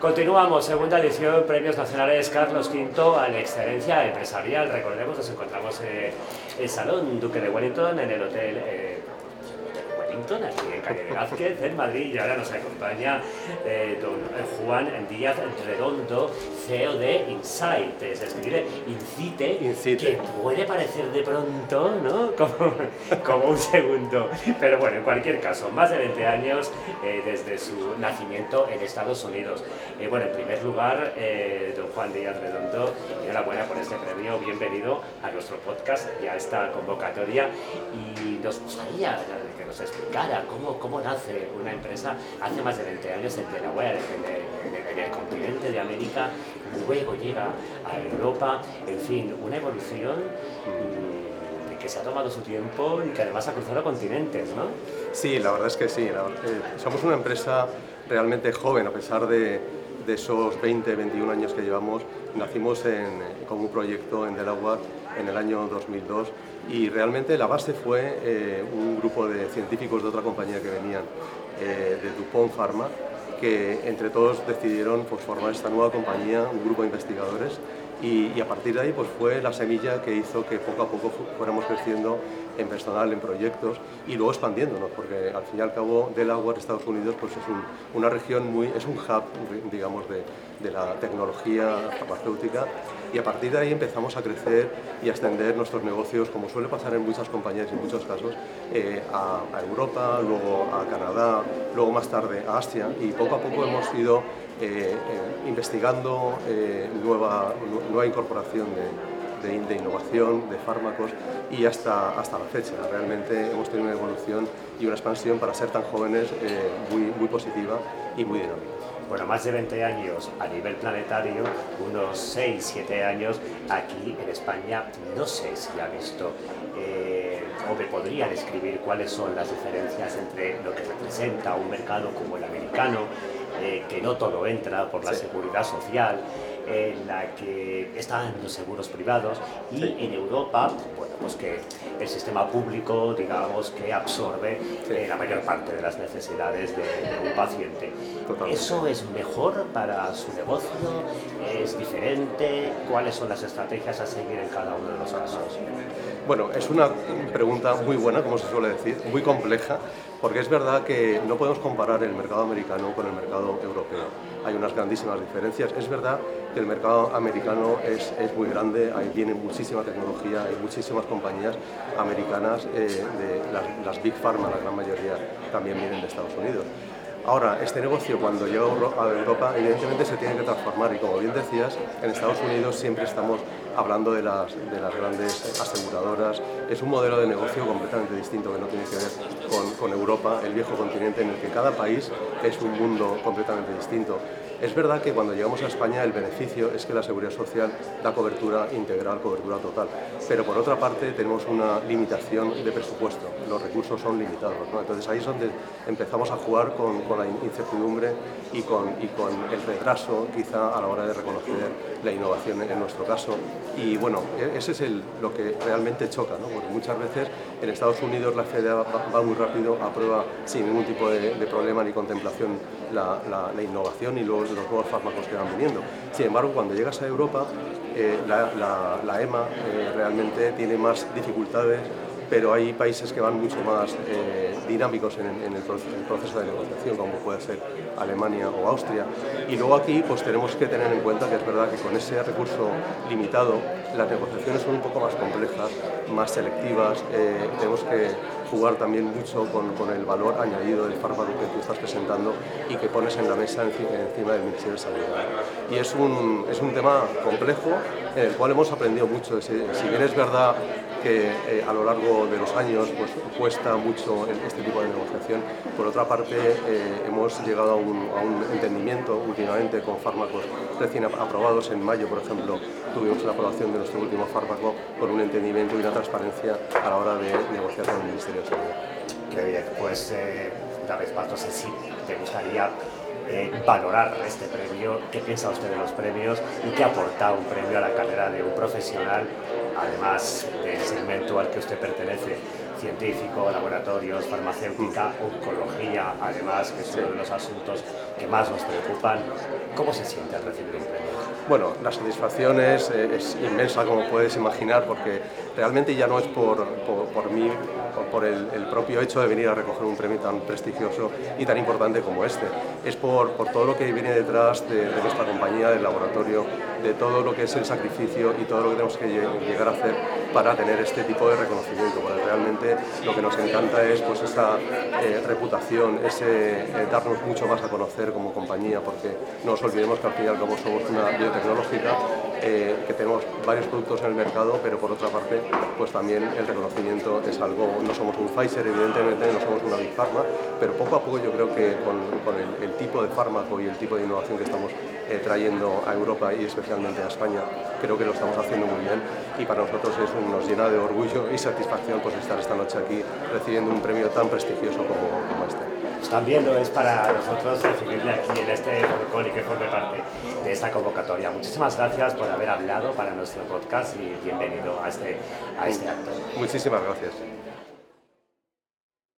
Continuamos, segunda edición, Premios Nacionales Carlos V a la excelencia empresarial. Recordemos, nos encontramos en el Salón Duque de Wellington, en el Hotel aquí en Calle de Vázquez, en Madrid, y ahora nos acompaña eh, don Juan Díaz Redondo, CEO de Insight, se escribe Incite, Incite, que puede parecer de pronto, ¿no? Como, como, un segundo. Pero bueno, en cualquier caso, más de 20 años eh, desde su nacimiento en Estados Unidos. Eh, bueno, en primer lugar, don Juan Díaz Redondo, enhorabuena por este premio, bienvenido a nuestro podcast y a esta convocatoria. Y nos gustaría que nos explicara cómo, cómo nace una empresa hace más de 20 años en Delaware, en el, en el continente de América, luego llega a Europa, en fin, una evolución mm, que se ha tomado su tiempo y que además ha cruzado continentes, ¿no? Sí, la verdad es que sí. La, eh, somos una empresa realmente joven, a pesar de, de, esos 20, 21 años que llevamos. Nacimos en, como un proyecto en Delaware en el año 2002 y realmente la base fue eh, un grupo de científicos de otra compañía que venían, eh, de DuPont Pharma, que entre todos decidieron pues, formar esta nueva compañía, un grupo de investigadores, y, a partir de ahí pues, fue la semilla que hizo que poco a poco fuéramos creciendo en personal, en proyectos y luego expandiéndonos, porque al fin y al cabo Delaware, Estados Unidos, pues es un, una región muy, es un hub, digamos, de, de la tecnología farmacéutica. Y a partir de ahí empezamos a crecer y a extender nuestros negocios, como suele pasar en muchas compañías y en muchos casos, eh, a, a, Europa, luego a Canadá, luego más tarde a Asia. Y poco a poco hemos ido eh, eh, investigando nueva, nueva incorporación de, innovación, de fármacos y hasta, hasta la fecha. Realmente hemos tenido una evolución y una expansión para ser tan jóvenes muy, positiva y muy dinámica bueno, más de 20 años a nivel planetario, unos 6, 7 años aquí en España, no sé si ha visto eh, o me podría describir cuáles son las diferencias entre lo que representa un mercado como el americano, eh, que no todo entra por la sí. seguridad social, en la que están los seguros privados y sí. en Europa, bueno, pues que el sistema público, digamos, que absorbe sí. eh, la mayor parte de las necesidades de, de un paciente. Totalmente. ¿Eso es mejor para su negocio? ¿Es diferente? ¿Cuáles son las estrategias a seguir en cada uno de los casos? Bueno, es una pregunta muy buena, como se suele decir, muy compleja, porque es verdad que no podemos comparar el mercado americano con el mercado europeo. Hay unas grandísimas diferencias. Es verdad que el mercado americano es, es muy grande, ahí viene muchísima tecnología, hay muchísimas compañías americanas, eh, las, las Big Pharma, la gran mayoría, también vienen de Estados Unidos. Ahora, este negocio cuando llega a Europa evidentemente se tiene que transformar y como bien decías, en Estados Unidos siempre estamos hablando de las, de las grandes aseguradoras. Es un modelo de negocio completamente distinto que no tiene que ver con, con Europa, el viejo continente en el que cada país es un mundo completamente distinto. Es verdad que cuando llegamos a España el beneficio es que la seguridad social da cobertura integral, cobertura total, pero por otra parte tenemos una limitación de presupuesto, los recursos son limitados, ¿no? entonces ahí es donde empezamos a jugar con, la incertidumbre y con, el retraso quizá a la hora de reconocer la innovación en nuestro caso y bueno, ese es lo que realmente choca, ¿no? porque muchas veces en Estados Unidos la FDA va, muy rápido, aprueba sin ningún tipo de, de problema ni contemplación la, la, la innovación y luego los nuevos fármacos que van viniendo. Sin embargo, cuando llegas a Europa, eh, la, EMA eh, realmente tiene más dificultades, pero hay países que van mucho más eh, dinámicos en, el proceso de negociación, como puede ser Alemania o Austria. Y luego aquí pues tenemos que tener en cuenta que es verdad que con ese recurso limitado, las negociaciones son un poco más complejas, más selectivas, eh, tenemos que jugar también mucho con, el valor añadido del fármaco que tú estás presentando y que pones en la mesa encima del Ministerio de Salud. Y es un, es un tema complejo en el cual hemos aprendido mucho. Si bien es verdad que eh, a lo largo de los años pues, cuesta mucho este tipo de negociación, por otra parte eh, hemos llegado a un, entendimiento últimamente con fármacos recién aprobados. En mayo, por ejemplo, tuvimos la aprobación de nuestro último fármaco con un entendimiento y una transparencia a la hora de negociar con el Ministerio de Salud. Qué bien, pues eh, una vez más, no sé si te gustaría eh, valorar este premio, qué piensa usted de los premios y qué aporta un premio a la carrera de un profesional, además del segmento al que usted pertenece, científico, laboratorios, farmacéutica, oncología, además, que es uno de los asuntos que más nos preocupan. ¿Cómo se siente al recibir un premio? Bueno, la satisfacción es, eh, es, inmensa, como puedes imaginar, porque realmente ya no es por, mí, por, por el, propio hecho de venir a recoger un premio tan prestigioso y tan importante como este. Es por, todo lo que viene detrás de, de nuestra compañía, del laboratorio, de todo lo que es el sacrificio y todo lo que tenemos que llegar a hacer para tener este tipo de reconocimiento. Realmente lo que nos encanta es pues, esa eh, reputación, ese eh, darnos mucho más a conocer como compañía, porque no nos olvidemos que al fin y somos una biotecnológica, eh, que tenemos varios productos en el mercado, pero por otra parte, pues también el reconocimiento es algo, no somos un Pfizer, evidentemente, no somos una Big Pharma, pero poco a poco yo creo que con, el, tipo de fármaco y el tipo de innovación que estamos eh, trayendo a Europa y especialmente a España, creo que lo estamos haciendo muy bien y para nosotros es un, nos llena de orgullo y satisfacción pues, estar esta noche aquí recibiendo un premio tan prestigioso como, como este. También lo es para nosotros recibirle aquí en este foro y que forme parte de esta convocatoria. Muchísimas gracias por haber hablado para nuestro podcast y bienvenido a este, a este acto. Muchísimas gracias.